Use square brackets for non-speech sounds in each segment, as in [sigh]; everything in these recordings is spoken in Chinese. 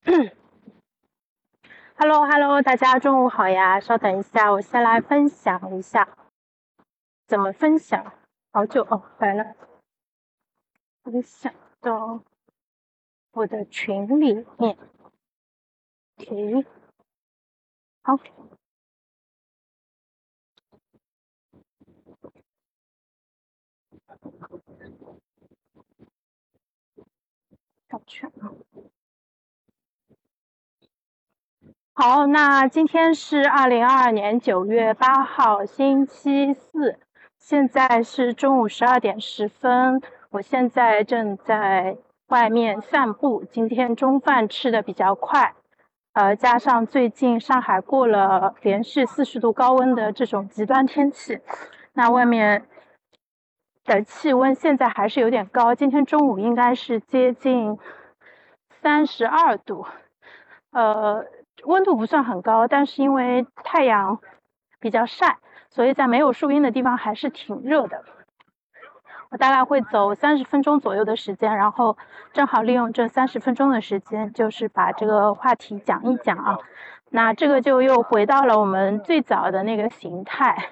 [coughs] Hello，Hello，大家中午好呀！稍等一下，我先来分享一下，怎么分享？好久哦，来了，分享到我的群里面。OK，好，小圈啊。好，那今天是二零二二年九月八号，星期四，现在是中午十二点十分。我现在正在外面散步。今天中饭吃的比较快，呃，加上最近上海过了连续四十度高温的这种极端天气，那外面的气温现在还是有点高。今天中午应该是接近三十二度，呃。温度不算很高，但是因为太阳比较晒，所以在没有树荫的地方还是挺热的。我大概会走三十分钟左右的时间，然后正好利用这三十分钟的时间，就是把这个话题讲一讲啊。那这个就又回到了我们最早的那个形态。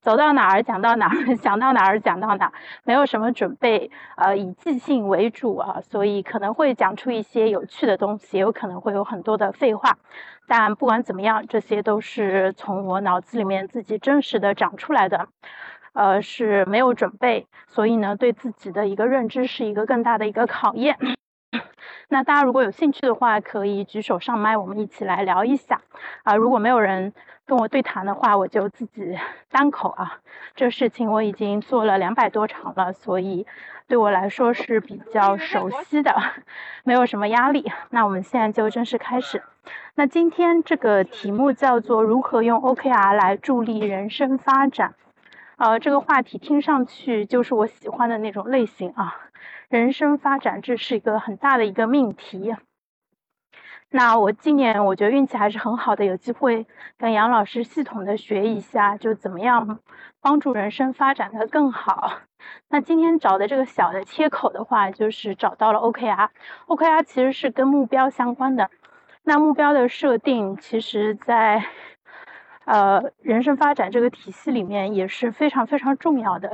走到哪儿讲到哪儿，[laughs] 想到哪儿讲到哪儿，没有什么准备，呃，以即兴为主啊，所以可能会讲出一些有趣的东西，也有可能会有很多的废话，但不管怎么样，这些都是从我脑子里面自己真实的长出来的，呃，是没有准备，所以呢，对自己的一个认知是一个更大的一个考验。那大家如果有兴趣的话，可以举手上麦，我们一起来聊一下啊。如果没有人跟我对谈的话，我就自己 [laughs] 单口啊。这事情我已经做了两百多场了，所以对我来说是比较熟悉的，没有什么压力。那我们现在就正式开始。那今天这个题目叫做如何用 OKR 来助力人生发展。呃，这个话题听上去就是我喜欢的那种类型啊。人生发展，这是一个很大的一个命题。那我今年我觉得运气还是很好的，有机会跟杨老师系统的学一下，就怎么样帮助人生发展的更好。那今天找的这个小的切口的话，就是找到了 OKR。OKR 其实是跟目标相关的。那目标的设定，其实在呃，人生发展这个体系里面也是非常非常重要的。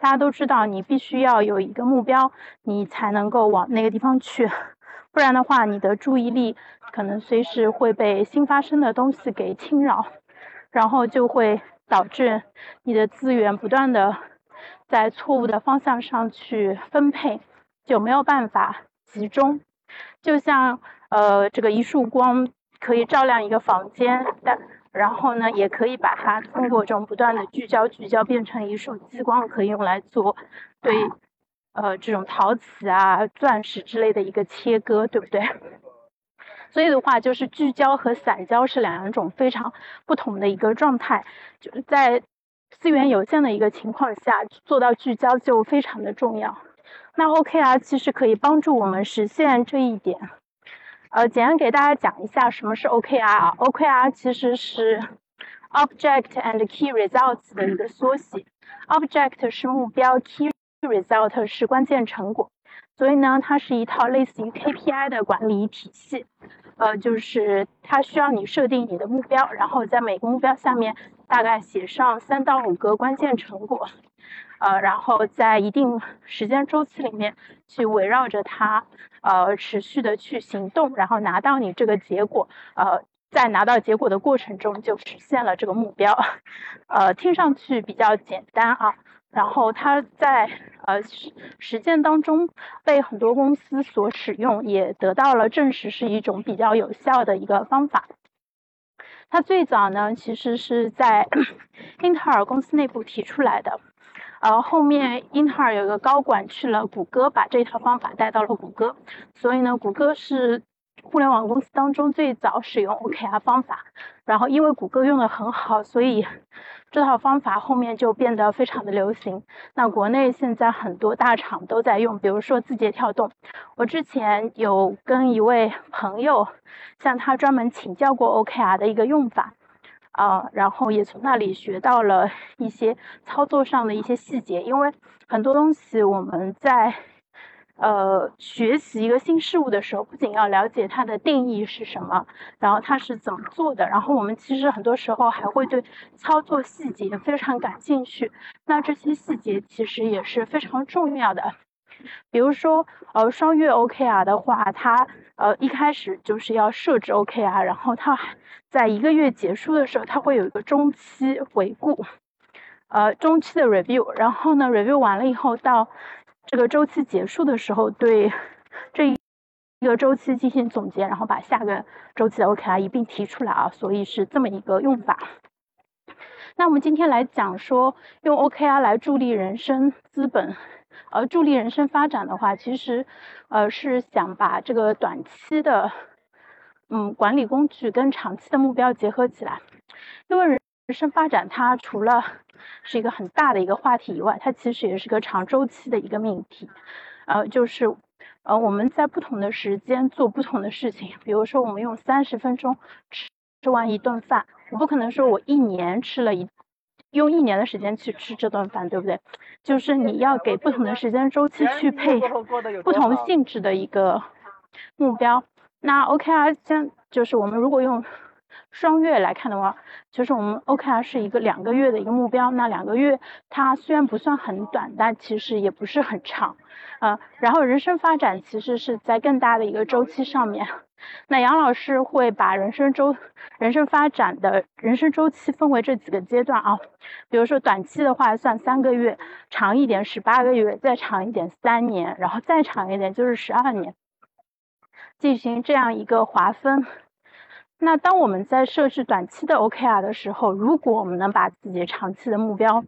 大家都知道，你必须要有一个目标，你才能够往那个地方去，不然的话，你的注意力可能随时会被新发生的东西给侵扰，然后就会导致你的资源不断的在错误的方向上去分配，就没有办法集中。就像呃，这个一束光可以照亮一个房间，但然后呢，也可以把它通过这种不断的聚焦、聚焦变成一束激光，可以用来做对呃这种陶瓷啊、钻石之类的一个切割，对不对？所以的话，就是聚焦和散焦是两种非常不同的一个状态。就是在资源有限的一个情况下，做到聚焦就非常的重要。那 OKR 其实可以帮助我们实现这一点。呃，简单给大家讲一下什么是 OKR 啊。OKR 其实是 Object and Key Results 的一个缩写。Object 是目标，Key Result 是关键成果。所以呢，它是一套类似于 KPI 的管理体系。呃，就是它需要你设定你的目标，然后在每个目标下面大概写上三到五个关键成果。呃，然后在一定时间周期里面去围绕着它，呃，持续的去行动，然后拿到你这个结果，呃，在拿到结果的过程中就实现了这个目标，呃，听上去比较简单啊。然后它在呃实践当中被很多公司所使用，也得到了证实是一种比较有效的一个方法。它最早呢，其实是在 [coughs] 英特尔公司内部提出来的。而，后面英特尔有个高管去了谷歌，把这套方法带到了谷歌，所以呢，谷歌是互联网公司当中最早使用 OKR 方法。然后因为谷歌用的很好，所以这套方法后面就变得非常的流行。那国内现在很多大厂都在用，比如说字节跳动。我之前有跟一位朋友向他专门请教过 OKR 的一个用法。啊，然后也从那里学到了 [laughs] 一些操作上的一些细节，因为很多东西我们在呃，学习一个新事物的时候，不仅要了解它的定义是什么，然后它是怎么做的，然后我们其实很多时候还会对操作细节非常感兴趣。那这些细节其实也是非常重要的。比如说，呃，双月 OKR 的话，它呃一开始就是要设置 OKR，然后它在一个月结束的时候，它会有一个中期回顾，呃，中期的 review，然后呢，review 完了以后到。这个周期结束的时候，对这一个周期进行总结，然后把下个周期的 OKR 一并提出来啊，所以是这么一个用法。那我们今天来讲说，用 OKR 来助力人生资本，而，助力人生发展的话，其实呃是想把这个短期的嗯管理工具跟长期的目标结合起来，因为人生发展它除了是一个很大的一个话题以外，它其实也是个长周期的一个命题，呃，就是呃我们在不同的时间做不同的事情，比如说我们用三十分钟吃吃完一顿饭，我不可能说我一年吃了一用一年的时间去吃这顿饭，对不对？就是你要给不同的时间周期去配不同性质的一个目标。那 OK 啊，先就是我们如果用。双月来看的话，就是我们 OKR 是一个两个月的一个目标。那两个月它虽然不算很短，但其实也不是很长，呃，然后人生发展其实是在更大的一个周期上面。[laughs] 那杨老师会把人生周、人生发展的人生周期分为这几个阶段啊，比如说短期的话算三个月，长一点十八个月，再长一点三年，然后再长一点就是十二年，进行这样一个划分。那当我们在设置短期的 OKR 的时候，如果我们能把自己长期的目标，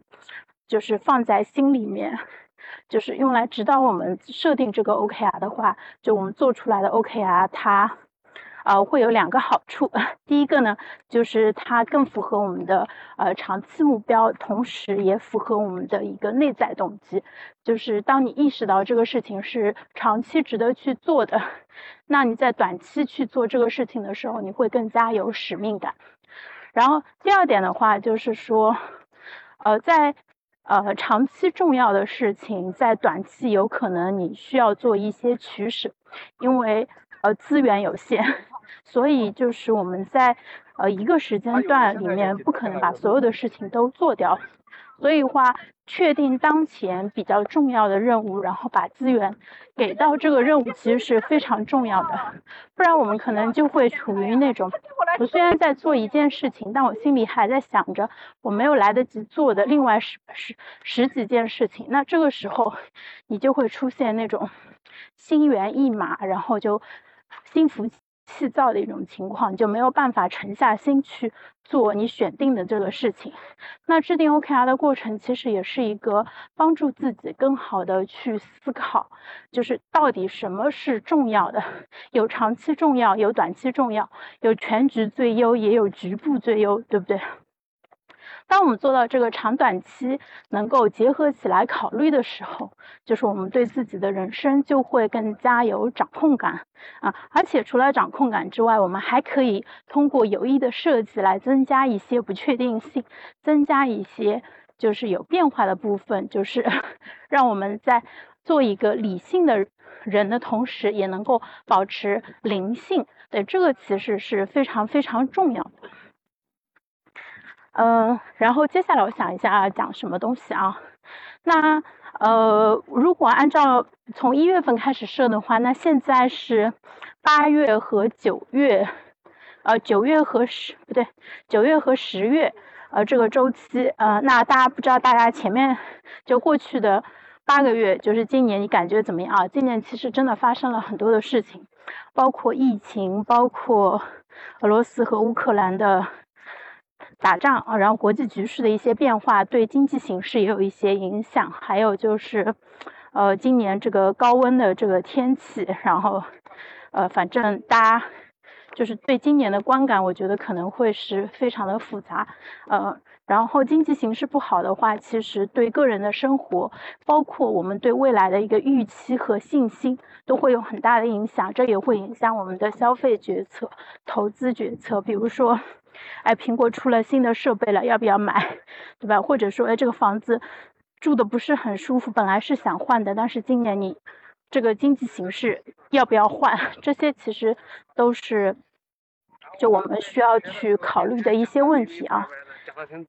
就是放在心里面，就是用来指导我们设定这个 OKR 的话，就我们做出来的 OKR 它。呃，会有两个好处。[laughs] 第一个呢，就是它更符合我们的呃长期目标，同时也符合我们的一个内在动机。就是当你意识到这个事情是长期值得去做的，那你在短期去做这个事情的时候，你会更加有使命感。然后第二点的话，就是说，呃，在呃长期重要的事情，在短期有可能你需要做一些取舍，因为呃资源有限。所以。就是我们在呃一个时间段里面不可能把所有的事情都做掉，所以话确定当前比较重要的任务，然后把资源给到这个任务其实是非常重要的，不然我们可能就会处于那种我虽然在做一件事情，但我心里还在想着我没有来得及做的另外十十十几件事情，那这个时候你就会出现那种心猿意马，然后就心浮。气躁的一种情况，就没有办法沉下心去做你选定的这个事情。那制定 OKR 的过程，其实也是一个帮助自己更好的去思考，就是到底什么是重要的？[laughs] 有长期重要，有短期重要，有全局最优，也有局部最优，对不对？当我们做到这个长短期能够结合起来考虑的时候，就是我们对自己的人生就会更加有掌控感啊！而且除了掌控感之外，我们还可以通过有意的设计来增加一些不确定性，增加一些就是有变化的部分，就是 [laughs] 让我们在做一个理性的人的同时，也能够保持灵性。对，这个其实是非常非常重要的。嗯，然后接下来我想一下讲什么东西啊？那呃，如果按照从一月份开始设的话，那现在是八月和九月，呃，九月和十不对，九月和十月，呃，这个周期，呃，那大家不知道大家前面就过去的八个月，就是今年你感觉怎么样啊？今年其实真的发生了很多的事情，包括疫情，包括俄罗斯和乌克兰的。打仗啊，然后国际局势的一些变化对经济形势也有一些影响，还有就是，呃，今年这个高温的这个天气，然后，呃，反正大家就是对今年的观感，我觉得可能会是非常的复杂，呃，然后经济形势不好的话，其实对个人的生活，包括我们对未来的一个预期和信心，都会有很大的影响，这也会影响我们的消费决策、投资决策，比如说。哎，苹果出了新的设备了，要不要买？[laughs] 对吧？或者说，哎，这个房子住的不是很舒服，本来是想换的，但是今年你这个经济形势要不要换，[laughs] 这些其实都是就我们需要去考虑的一些问题啊。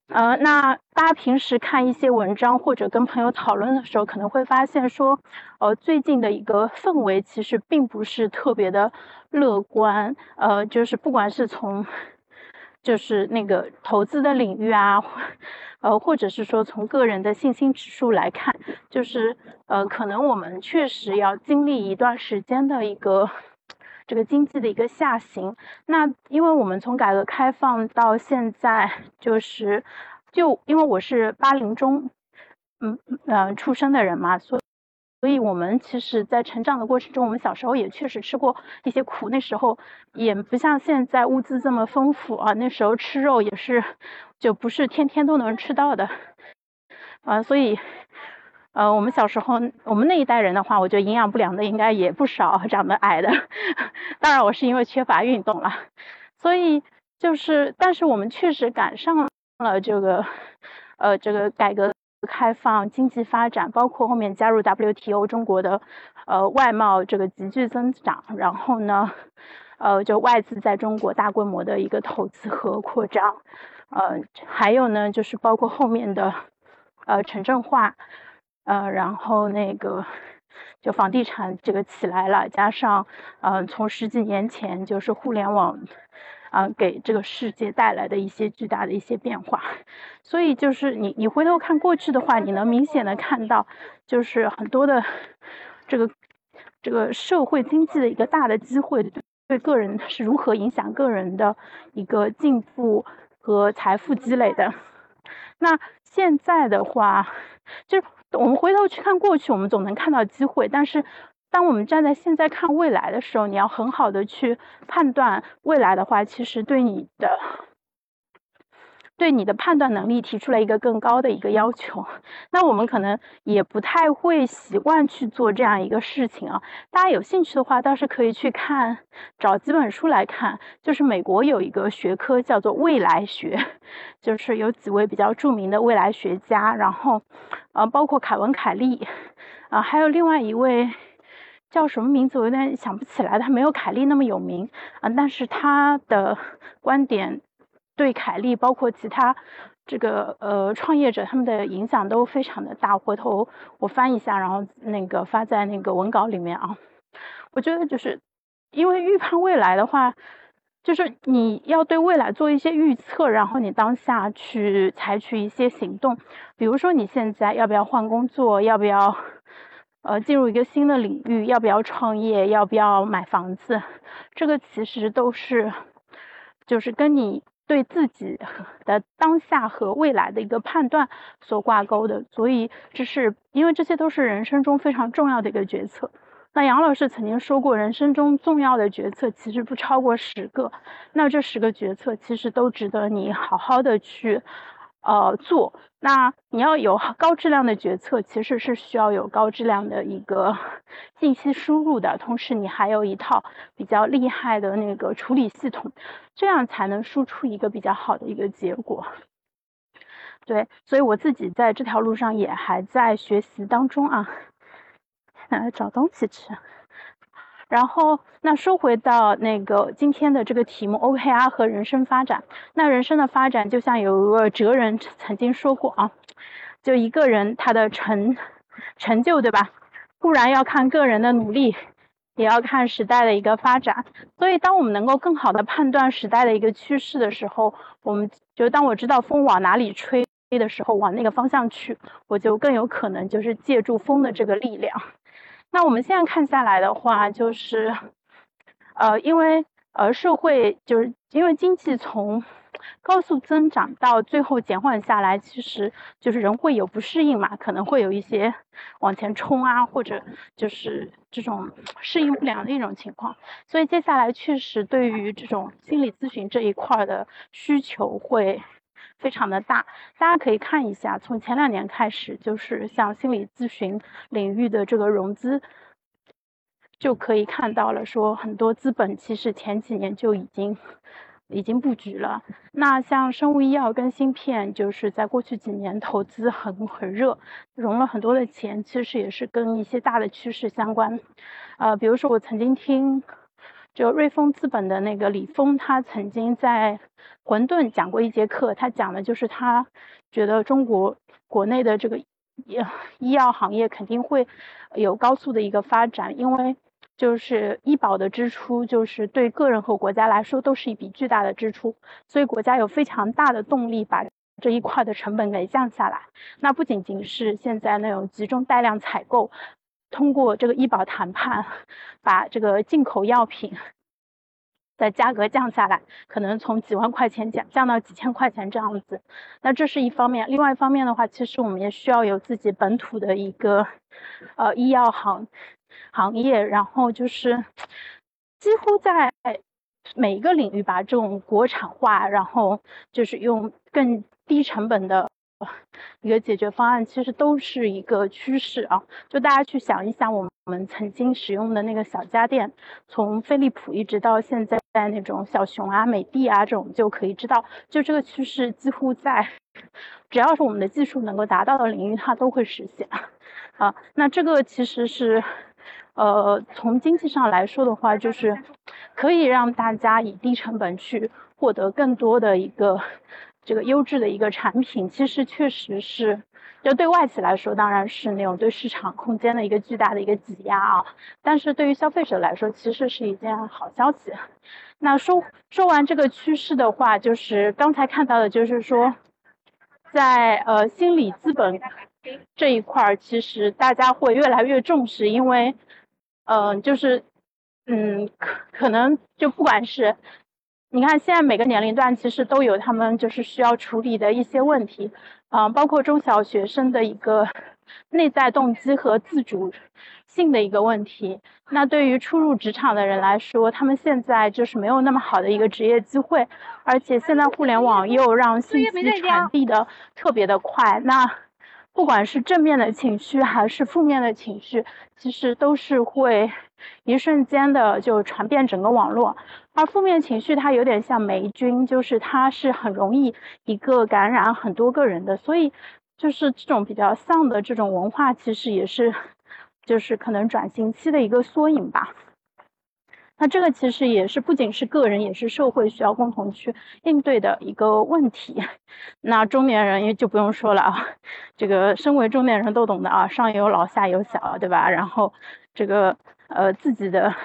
呃，那大家平时看一些文章或者跟朋友讨论的时候，可能会发现说，呃，最近的一个氛围其实并不是特别的乐观。呃，就是不管是从就是那个投资的领域啊，呃，或者是说从个人的信心指数来看，就是呃，可能我们确实要经历一段时间的一个。这个经济的一个下行，那因为我们从改革开放到现在，就是就因为我是八零中，嗯呃出生的人嘛，所以所以我们其实，在成长的过程中，我们小时候也确实吃过一些苦。那时候也不像现在物资这么丰富啊，那时候吃肉也是就不是天天都能吃到的，啊，所以。呃，我们小时候，我们那一代人的话，我觉得营养不良的应该也不少，长得矮的。[laughs] 当然，我是因为缺乏运动了，所以就是，但是我们确实赶上了这个，呃，这个改革开放、经济发展，包括后面加入 WTO，中国的呃外贸这个急剧增长，然后呢，呃，就外资在中国大规模的一个投资和扩张，呃，还有呢，就是包括后面的呃城镇化。呃，然后那个就房地产这个起来了，加上嗯，从十几年前就是互联网啊，给这个世界带来的一些巨大的一些变化，所以就是你你回头看过去的话，你能明显的看到，就是很多的这个这个社会经济的一个大的机会，对个人是如何影响个人的一个进步和财富积累的。那现在的话，就是。我们回头去看过去，我们总能看到机会。但是，当我们站在现在看未来的时候，你要很好的去判断未来的话，其实对你的。对你的判断能力提出了一个更高的一个要求，那我们可能也不太会习惯去做这样一个事情啊。大家有兴趣的话，倒是可以去看，找几本书来看。就是美国有一个学科叫做未来学，就是有几位比较著名的未来学家，然后，呃，包括凯文·凯利，啊，还有另外一位叫什么名字，我有点想不起来，他没有凯利那么有名啊，但是他的观点。对凯利，包括其他这个呃创业者，他们的影响都非常的大。回头我翻一下，然后那个发在那个文稿里面啊。我觉得就是因为预判未来的话，就是你要对未来做一些预测，然后你当下去采取一些行动。比如说你现在要不要换工作，要不要呃进入一个新的领域，要不要创业，要不要买房子，这个其实都是就是跟你。对自己的当下和未来的一个判断所挂钩的，所以这是因为这些都是人生中非常重要的一个决策。那杨老师曾经说过，人生中重要的决策其实不超过十个，那这十个决策其实都值得你好好的去。呃，做那你要有高质量的决策，其实是需要有高质量的一个信息输入的，同时你还有一套比较厉害的那个处理系统，这样才能输出一个比较好的一个结果。对，所以我自己在这条路上也还在学习当中啊，来 [laughs] 找东西吃。然后，那说回到那个今天的这个题目，OKR 和人生发展。那人生的发展，就像有一个哲人曾经说过啊，就一个人他的成成就，对吧？固然要看个人的努力，也要看时代的一个发展。所以，当我们能够更好的判断时代的一个趋势的时候，我们就当我知道风往哪里吹的时候，往那个方向去，我就更有可能就是借助风的这个力量。那我们现在看下来的话，就是，呃，因为呃社会就是因为经济从高速增长到最后减缓下来，其实就是人会有不适应嘛，可能会有一些往前冲啊，或者就是这种适应不良的一种情况。所以接下来确实对于这种心理咨询这一块的需求会。非常的大，大家可以看一下，从前两年开始，就是像心理咨询领域的这个融资，就可以看到了，说很多资本其实前几年就已经已经布局了。那像生物医药跟芯片，就是在过去几年投资很很热，融了很多的钱，其实也是跟一些大的趋势相关。呃，比如说我曾经听。就瑞丰资本的那个李峰，他曾经在混沌讲过一节课，他讲的就是他觉得中国国内的这个医药行业肯定会有高速的一个发展，因为就是医保的支出，就是对个人和国家来说都是一笔巨大的支出，所以国家有非常大的动力把这一块的成本给降下来。那不仅仅是现在那种集中带量采购。通过这个医保谈判，把这个进口药品的价格降下来，可能从几万块钱降降到几千块钱这样子。那这是一方面，另外一方面的话，其实我们也需要有自己本土的一个呃医药行行业，然后就是几乎在每一个领域把这种国产化，然后就是用更低成本的。一个解决方案其实都是一个趋势啊，就大家去想一想，我们曾经使用的那个小家电，从飞利浦一直到现在在那种小熊啊、美的啊这种，就可以知道，就这个趋势几乎在只要是我们的技术能够达到的领域，它都会实现啊。那这个其实是呃，从经济上来说的话，就是可以让大家以低成本去获得更多的一个。这个优质的一个产品，其实确实是，就对外企来说，当然是那种对市场空间的一个巨大的一个挤压啊。但是对于消费者来说，其实是一件好消息。那说说完这个趋势的话，就是刚才看到的，就是说，在呃心理资本这一块儿，其实大家会越来越重视，因为，嗯，就是，嗯，可可能就不管是。你看，现在每个年龄段其实都有他们就是需要处理的一些问题，啊，包括中小学生的一个内在动机和自主性的一个问题。那对于初入职场的人来说，他们现在就是没有那么好的一个职业机会，而且现在互联网又让信息传递的特别的快。那不管是正面的情绪还是负面的情绪，其实都是会一瞬间的就传遍整个网络。而负面情绪它有点像霉菌，就是它是很容易一个感染很多个人的，所以就是这种比较丧的这种文化，其实也是就是可能转型期的一个缩影吧。那这个其实也是不仅是个人，也是社会需要共同去应对的一个问题。那中年人也就不用说了啊，这个身为中年人都懂的啊，上有老下有小，对吧？然后这个呃自己的。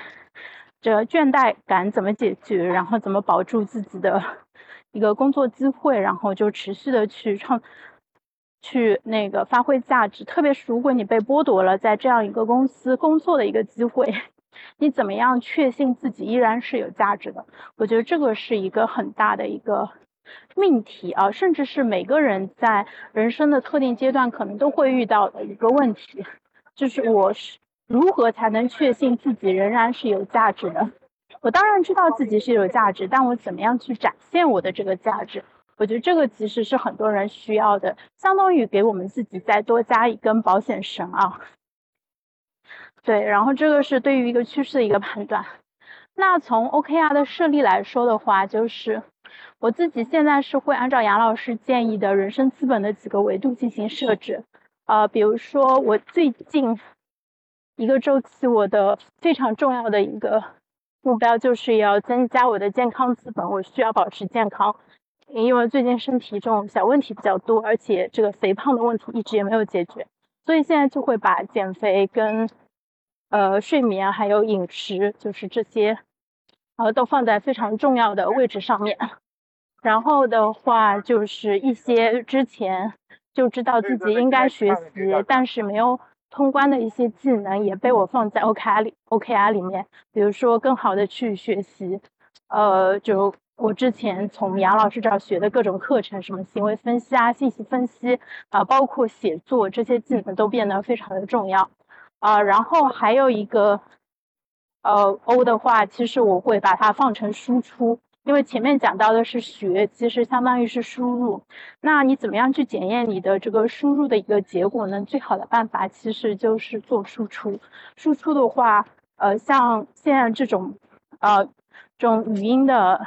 这倦怠感怎么解决？然后怎么保住自己的一个工作机会？然后就持续的去创，去那个发挥价值。特别是如果你被剥夺了在这样一个公司工作的一个机会，[laughs] 你怎么样确信自己依然是有价值的？我觉得这个是一个很大的一个命题啊，甚至是每个人在人生的特定阶段可能都会遇到的一个问题，就是我是。如何才能确信自己仍然是有价值的？我当然知道自己是有价值，但我怎么样去展现我的这个价值？我觉得这个其实是很多人需要的，相当于给我们自己再多加一根保险绳啊。对，然后这个是对于一个趋势的一个判断。那从 OKR 的设立来说的话，就是我自己现在是会按照杨老师建议的人生资本的几个维度进行设置。呃，比如说我最近。一个周期，我的非常重要的一个目标就是要增加我的健康资本。我需要保持健康，因为最近身体这种小问题比较多，而且这个肥胖的问题一直也没有解决，所以现在就会把减肥跟呃睡眠还有饮食，就是这些呃都放在非常重要的位置上面。然后的话，就是一些之前就知道自己应该学习，但是没有。通关的一些技能也被我放在 OKR 里，OKR 里面，比如说更好的去学习，呃，就我之前从杨老师这儿学的各种课程，什么行为分析啊、信息分析啊，包括写作这些技能都变得非常的重要啊。然后还有一个，呃，O 的话，其实我会把它放成输出。因为前面讲到的是学，其实相当于是输入。那你怎么样去检验你的这个输入的一个结果呢？最好的办法其实就是做输出。输出的话，呃，像现在这种，呃，这种语音的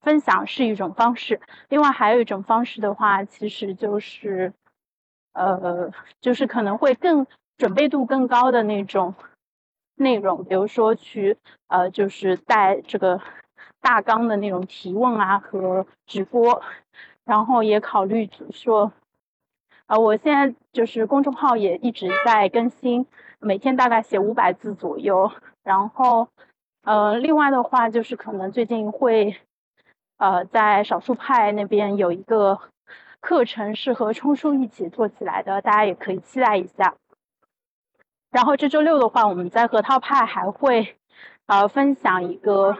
分享是一种方式，另外还有一种方式的话，其实就是，呃，就是可能会更准备度更高的那种内容，比如说去呃，就是带这个大纲的那种提问啊和直播，然后也考虑说，呃，我现在就是公众号也一直在更新，每天大概写五百字左右，然后呃，另外的话就是可能最近会。呃，在少数派那边有一个课程是和冲叔一起做起来的，大家也可以期待一下。然后这周六的话，我们在核桃派还会呃分享一个，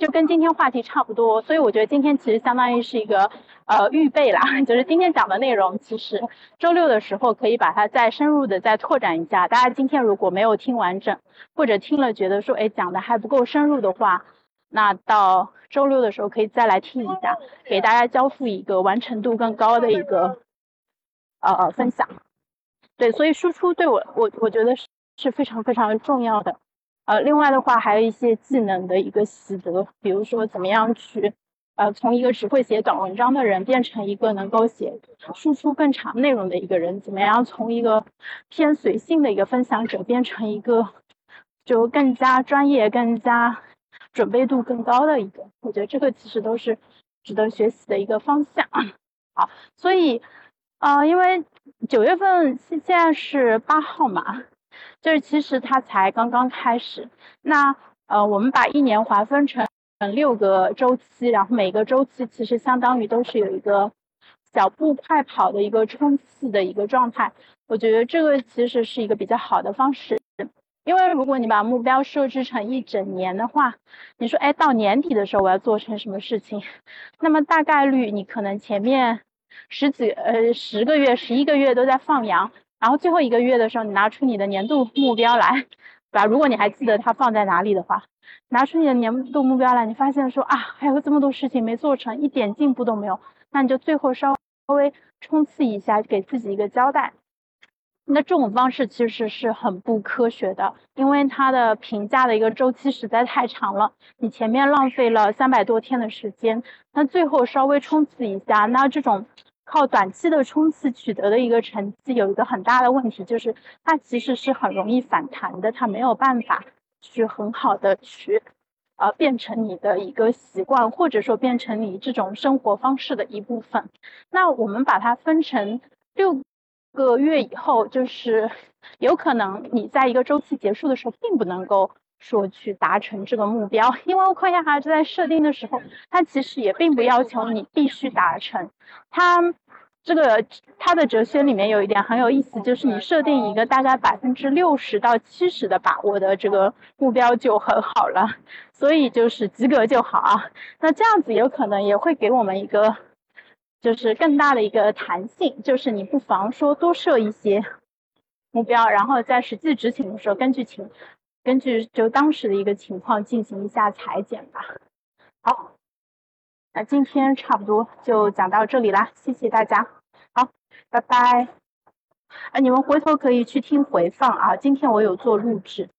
就跟今天话题差不多，所以我觉得今天其实相当于是一个呃预备啦，[laughs] 就是今天讲的内容，其实周六的时候可以把它再深入的再拓展一下。大家今天如果没有听完整，或者听了觉得说哎讲的还不够深入的话，那到周六的时候可以再来听一下，给大家交付一个完成度更高的一个呃分享。对，所以输出对我我我觉得是是非常非常重要的。呃，另外的话还有一些技能的一个习得，比如说怎么样去呃从一个只会写短文章的人变成一个能够写输出更长内容的一个人，怎么样从一个偏随性的一个分享者变成一个就更加专业更加。准备度更高的一个，我觉得这个其实都是值得学习的一个方向。好，所以，呃，因为九月份现现在是八号嘛，就是其实它才刚刚开始。那呃，我们把一年划分成六个周期，然后每个周期其实相当于都是有一个小步快跑的一个冲刺的一个状态。我觉得这个其实是一个比较好的方式。因为如果你把目标设置成一整年的话，你说，哎，到年底的时候我要做成什么事情？那么大概率你可能前面十几呃十个月、十一个月都在放羊，然后最后一个月的时候，你拿出你的年度目标来，对吧？如果你还记得它放在哪里的话，拿出你的年度目标来，你发现说啊，还有这么多事情没做成，一点进步都没有，那你就最后稍微冲刺一下，给自己一个交代。那这种方式其实是很不科学的，因为它的评价的一个周期实在太长了。你前面浪费了三百多天的时间，那最后稍微冲刺一下，那这种靠短期的冲刺取得的一个成绩，有一个很大的问题，就是它其实是很容易反弹的，它没有办法去很好的去呃变成你的一个习惯，或者说变成你这种生活方式的一部分。那我们把它分成六。个月以后，就是有可能你在一个周期结束的时候，并不能够说去达成这个目标，[laughs] 因为矿业孩子在设定的时候，他其实也并不要求你必须达成。他这个他的哲学里面有一点很有意思，就是你设定一个大概百分之六十到七十的把握的这个目标就很好了，所以就是及格就好啊。那这样子有可能也会给我们一个。就是更大的一个弹性，就是你不妨说多设一些目标，然后在实际执行的时候，根据情，根据就当时的一个情况进行一下裁剪吧。好，那今天差不多就讲到这里啦，谢谢大家，好，拜拜。啊，你们回头可以去听回放啊，今天我有做录制。